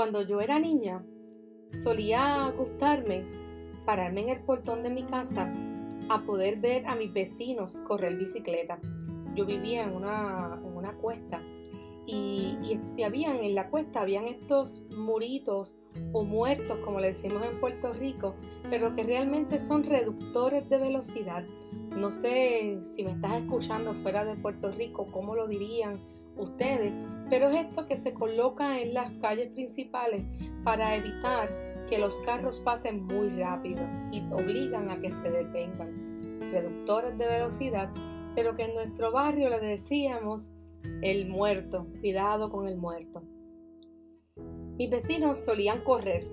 Cuando yo era niña, solía gustarme pararme en el portón de mi casa a poder ver a mis vecinos correr bicicleta. Yo vivía en una, en una cuesta y, y, habían en la cuesta habían estos muritos o muertos como le decimos en Puerto Rico pero que realmente son reductores de velocidad no sé si me estás escuchando fuera de Puerto Rico cómo lo dirían ustedes pero es esto que se coloca en las calles principales para evitar que los carros pasen muy rápido y obligan a que se detengan reductores de velocidad pero que en nuestro barrio le decíamos el muerto, cuidado con el muerto. Mis vecinos solían correr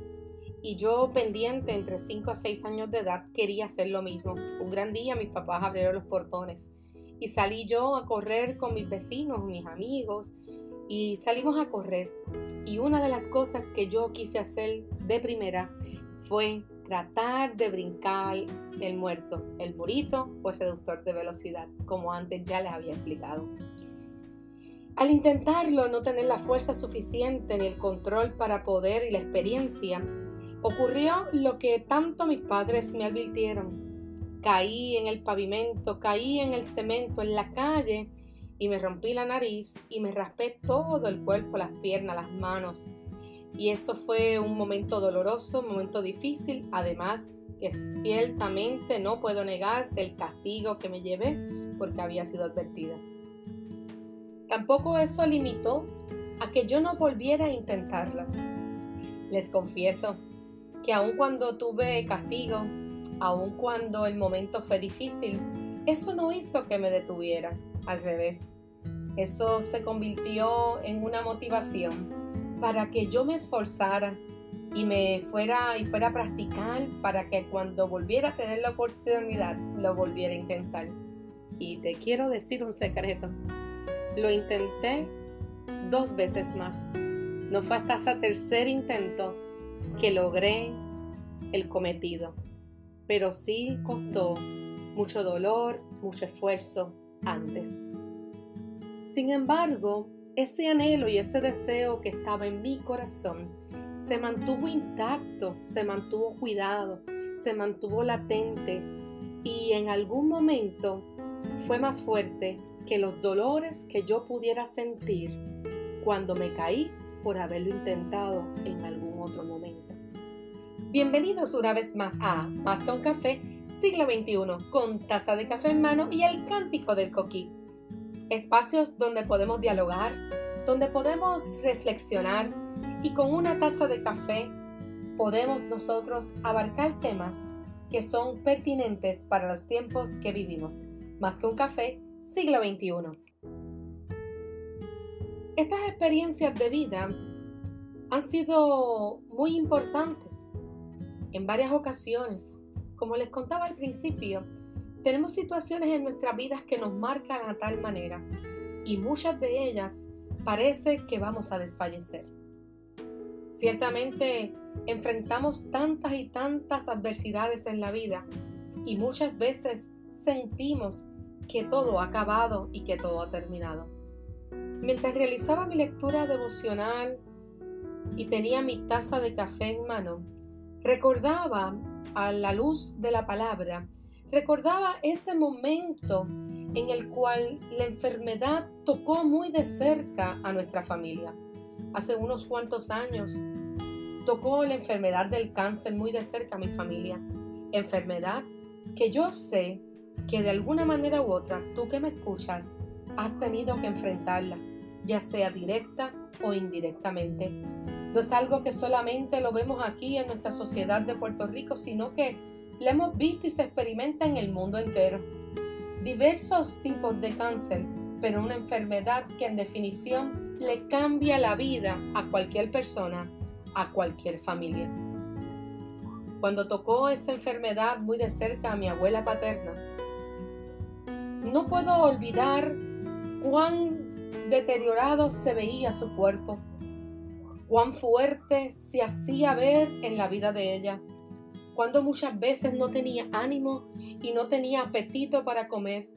y yo pendiente entre 5 a 6 años de edad quería hacer lo mismo. Un gran día mis papás abrieron los portones y salí yo a correr con mis vecinos, mis amigos y salimos a correr. Y una de las cosas que yo quise hacer de primera fue tratar de brincar el muerto, el murito o el reductor de velocidad, como antes ya les había explicado. Al intentarlo, no tener la fuerza suficiente ni el control para poder y la experiencia, ocurrió lo que tanto mis padres me advirtieron. Caí en el pavimento, caí en el cemento, en la calle y me rompí la nariz y me raspé todo el cuerpo, las piernas, las manos. Y eso fue un momento doloroso, un momento difícil, además que ciertamente no puedo negar el castigo que me llevé porque había sido advertida. Tampoco eso limitó a que yo no volviera a intentarla. Les confieso que aun cuando tuve castigo, aun cuando el momento fue difícil, eso no hizo que me detuviera, al revés. Eso se convirtió en una motivación para que yo me esforzara y me fuera y fuera a practicar para que cuando volviera a tener la oportunidad lo volviera a intentar. Y te quiero decir un secreto. Lo intenté dos veces más. No fue hasta ese tercer intento que logré el cometido. Pero sí costó mucho dolor, mucho esfuerzo antes. Sin embargo, ese anhelo y ese deseo que estaba en mi corazón se mantuvo intacto, se mantuvo cuidado, se mantuvo latente y en algún momento fue más fuerte que los dolores que yo pudiera sentir cuando me caí por haberlo intentado en algún otro momento. Bienvenidos una vez más a Más que un café, siglo XXI, con taza de café en mano y el cántico del coquí. Espacios donde podemos dialogar, donde podemos reflexionar y con una taza de café podemos nosotros abarcar temas que son pertinentes para los tiempos que vivimos. Más que un café, siglo XXI. Estas experiencias de vida han sido muy importantes en varias ocasiones. Como les contaba al principio, tenemos situaciones en nuestras vidas que nos marcan a tal manera y muchas de ellas parece que vamos a desfallecer. Ciertamente enfrentamos tantas y tantas adversidades en la vida y muchas veces sentimos que todo ha acabado y que todo ha terminado. Mientras realizaba mi lectura devocional y tenía mi taza de café en mano, recordaba a la luz de la palabra, recordaba ese momento en el cual la enfermedad tocó muy de cerca a nuestra familia. Hace unos cuantos años tocó la enfermedad del cáncer muy de cerca a mi familia. Enfermedad que yo sé que de alguna manera u otra, tú que me escuchas, has tenido que enfrentarla, ya sea directa o indirectamente. No es algo que solamente lo vemos aquí en nuestra sociedad de Puerto Rico, sino que la hemos visto y se experimenta en el mundo entero. Diversos tipos de cáncer, pero una enfermedad que en definición le cambia la vida a cualquier persona, a cualquier familia. Cuando tocó esa enfermedad muy de cerca a mi abuela paterna, no puedo olvidar cuán deteriorado se veía su cuerpo, cuán fuerte se hacía ver en la vida de ella, cuando muchas veces no tenía ánimo y no tenía apetito para comer,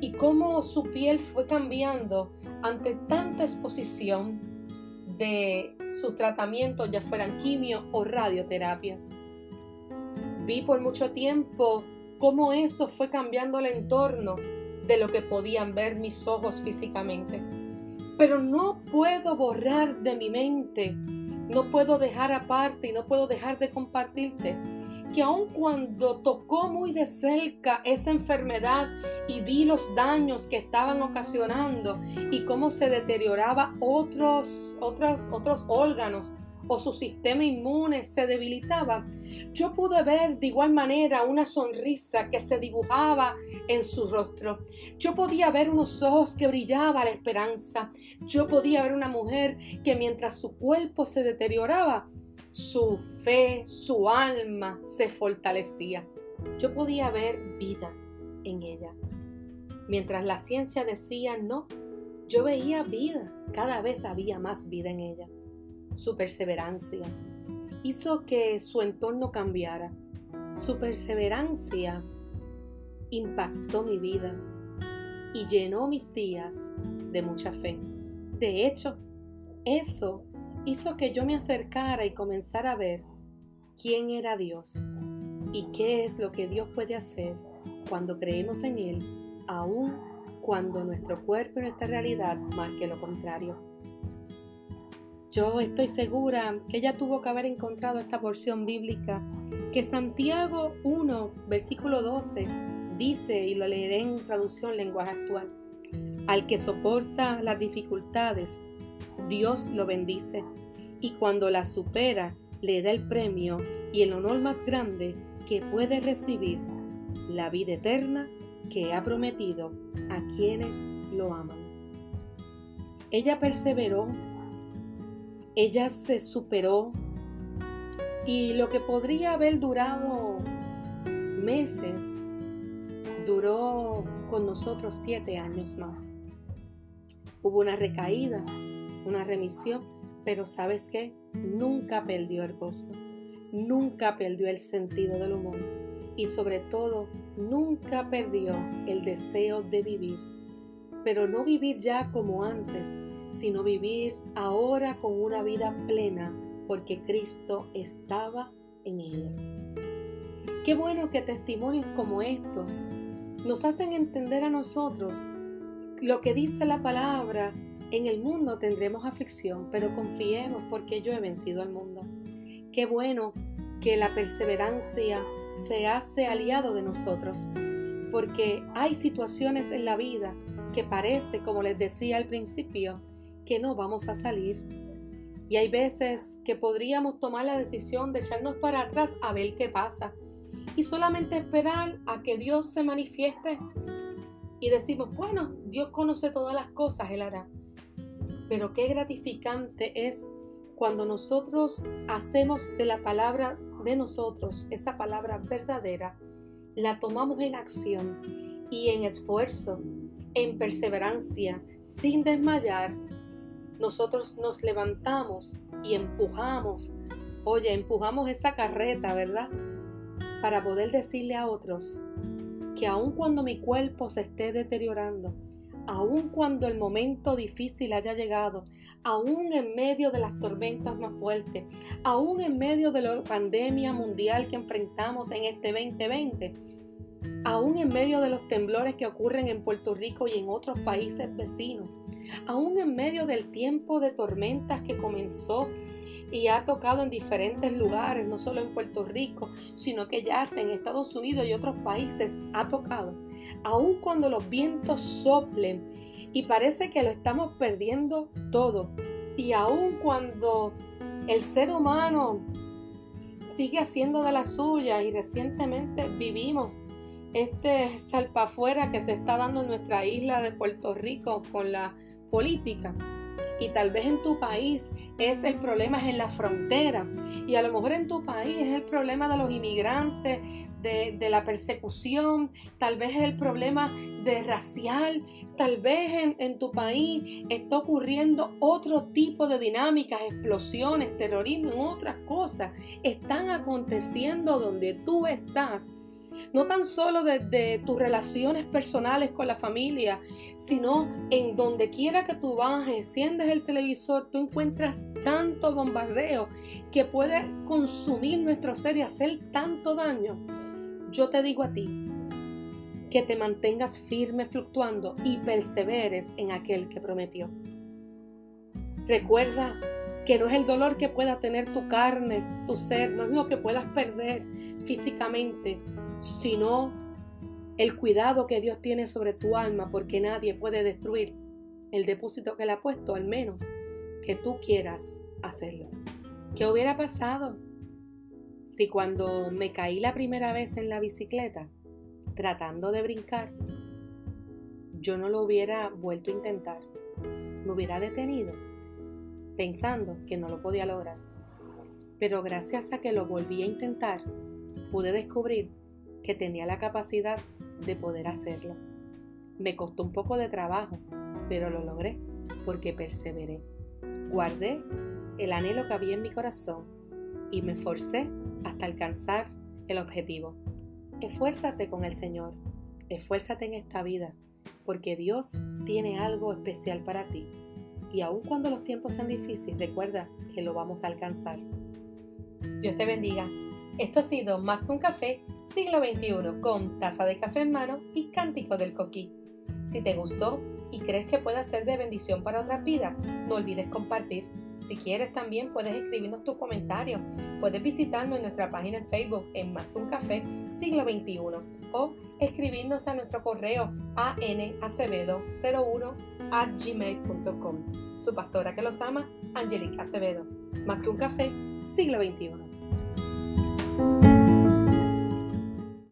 y cómo su piel fue cambiando ante tanta exposición de sus tratamientos, ya fueran quimio o radioterapias. Vi por mucho tiempo cómo eso fue cambiando el entorno de lo que podían ver mis ojos físicamente. Pero no puedo borrar de mi mente, no puedo dejar aparte y no puedo dejar de compartirte que aun cuando tocó muy de cerca esa enfermedad y vi los daños que estaban ocasionando y cómo se deterioraba otros, otros, otros órganos o su sistema inmune se debilitaba, yo pude ver de igual manera una sonrisa que se dibujaba en su rostro. Yo podía ver unos ojos que brillaba la esperanza. Yo podía ver una mujer que mientras su cuerpo se deterioraba, su fe, su alma se fortalecía. Yo podía ver vida en ella. Mientras la ciencia decía no, yo veía vida, cada vez había más vida en ella. Su perseverancia hizo que su entorno cambiara. Su perseverancia impactó mi vida y llenó mis días de mucha fe. De hecho, eso hizo que yo me acercara y comenzara a ver quién era Dios y qué es lo que Dios puede hacer cuando creemos en Él, aun cuando nuestro cuerpo y nuestra realidad marque lo contrario. Yo estoy segura que ella tuvo que haber encontrado esta porción bíblica que Santiago 1, versículo 12 dice, y lo leeré en traducción lenguaje actual, al que soporta las dificultades Dios lo bendice y cuando la supera le da el premio y el honor más grande que puede recibir, la vida eterna que ha prometido a quienes lo aman. Ella perseveró, ella se superó y lo que podría haber durado meses, duró con nosotros siete años más. Hubo una recaída, una remisión, pero sabes qué? Nunca perdió el gozo, nunca perdió el sentido del humor y sobre todo nunca perdió el deseo de vivir. Pero no vivir ya como antes, sino vivir ahora con una vida plena porque Cristo estaba en ella. Qué bueno que testimonios como estos nos hacen entender a nosotros lo que dice la palabra en el mundo tendremos aflicción, pero confiemos porque yo he vencido al mundo. Qué bueno que la perseverancia se hace aliado de nosotros, porque hay situaciones en la vida que parece, como les decía al principio, que no vamos a salir. Y hay veces que podríamos tomar la decisión de echarnos para atrás a ver qué pasa y solamente esperar a que Dios se manifieste. Y decimos, bueno, Dios conoce todas las cosas, Él hará. Pero qué gratificante es cuando nosotros hacemos de la palabra de nosotros, esa palabra verdadera, la tomamos en acción y en esfuerzo, en perseverancia, sin desmayar, nosotros nos levantamos y empujamos, oye, empujamos esa carreta, ¿verdad? Para poder decirle a otros que aun cuando mi cuerpo se esté deteriorando, aun cuando el momento difícil haya llegado, aún en medio de las tormentas más fuertes, aún en medio de la pandemia mundial que enfrentamos en este 2020, aún en medio de los temblores que ocurren en Puerto Rico y en otros países vecinos, aún en medio del tiempo de tormentas que comenzó y ha tocado en diferentes lugares, no solo en Puerto Rico, sino que ya hasta en Estados Unidos y otros países ha tocado aun cuando los vientos soplen y parece que lo estamos perdiendo todo, y aun cuando el ser humano sigue haciendo de la suya y recientemente vivimos este salpafuera que se está dando en nuestra isla de Puerto Rico con la política y tal vez en tu país es el problema es en la frontera y a lo mejor en tu país es el problema de los inmigrantes, de, la persecución, tal vez es el problema racial, tal vez en, en tu país está ocurriendo otro tipo de dinámicas, explosiones, terrorismo, otras cosas están aconteciendo donde tú estás. No tan solo desde tus relaciones personales con la familia, sino en donde quiera que tú bajes, enciendes el televisor, tú encuentras tanto bombardeo que puede consumir nuestro ser y hacer tanto daño. Yo te digo a ti que te mantengas firme fluctuando y perseveres en aquel que prometió. Recuerda que no es el dolor que pueda tener tu carne, tu ser, no es lo que puedas perder físicamente, sino el cuidado que Dios tiene sobre tu alma, porque nadie puede destruir el depósito que le ha puesto, al menos que tú quieras hacerlo. ¿Qué hubiera pasado si cuando me caí la primera vez en la bicicleta, tratando de brincar, yo no lo hubiera vuelto a intentar? Me hubiera detenido pensando que no lo podía lograr. Pero gracias a que lo volví a intentar, pude descubrir que tenía la capacidad de poder hacerlo. Me costó un poco de trabajo, pero lo logré porque perseveré. Guardé el anhelo que había en mi corazón y me esforcé hasta alcanzar el objetivo. Esfuérzate con el Señor, esfuérzate en esta vida, porque Dios tiene algo especial para ti. Y aun cuando los tiempos sean difíciles, recuerda que lo vamos a alcanzar. Dios te bendiga. Esto ha sido Más que un café, siglo XXI, con taza de café en mano y cántico del coquí. Si te gustó y crees que puede ser de bendición para otras vidas, no olvides compartir. Si quieres también puedes escribirnos tus comentarios. Puedes visitarnos en nuestra página en Facebook en Más que un café, siglo XXI o escribirnos a nuestro correo anacevedo01 a gmail.com. Su pastora que los ama, Angelica Acevedo. Más que un café, siglo XXI.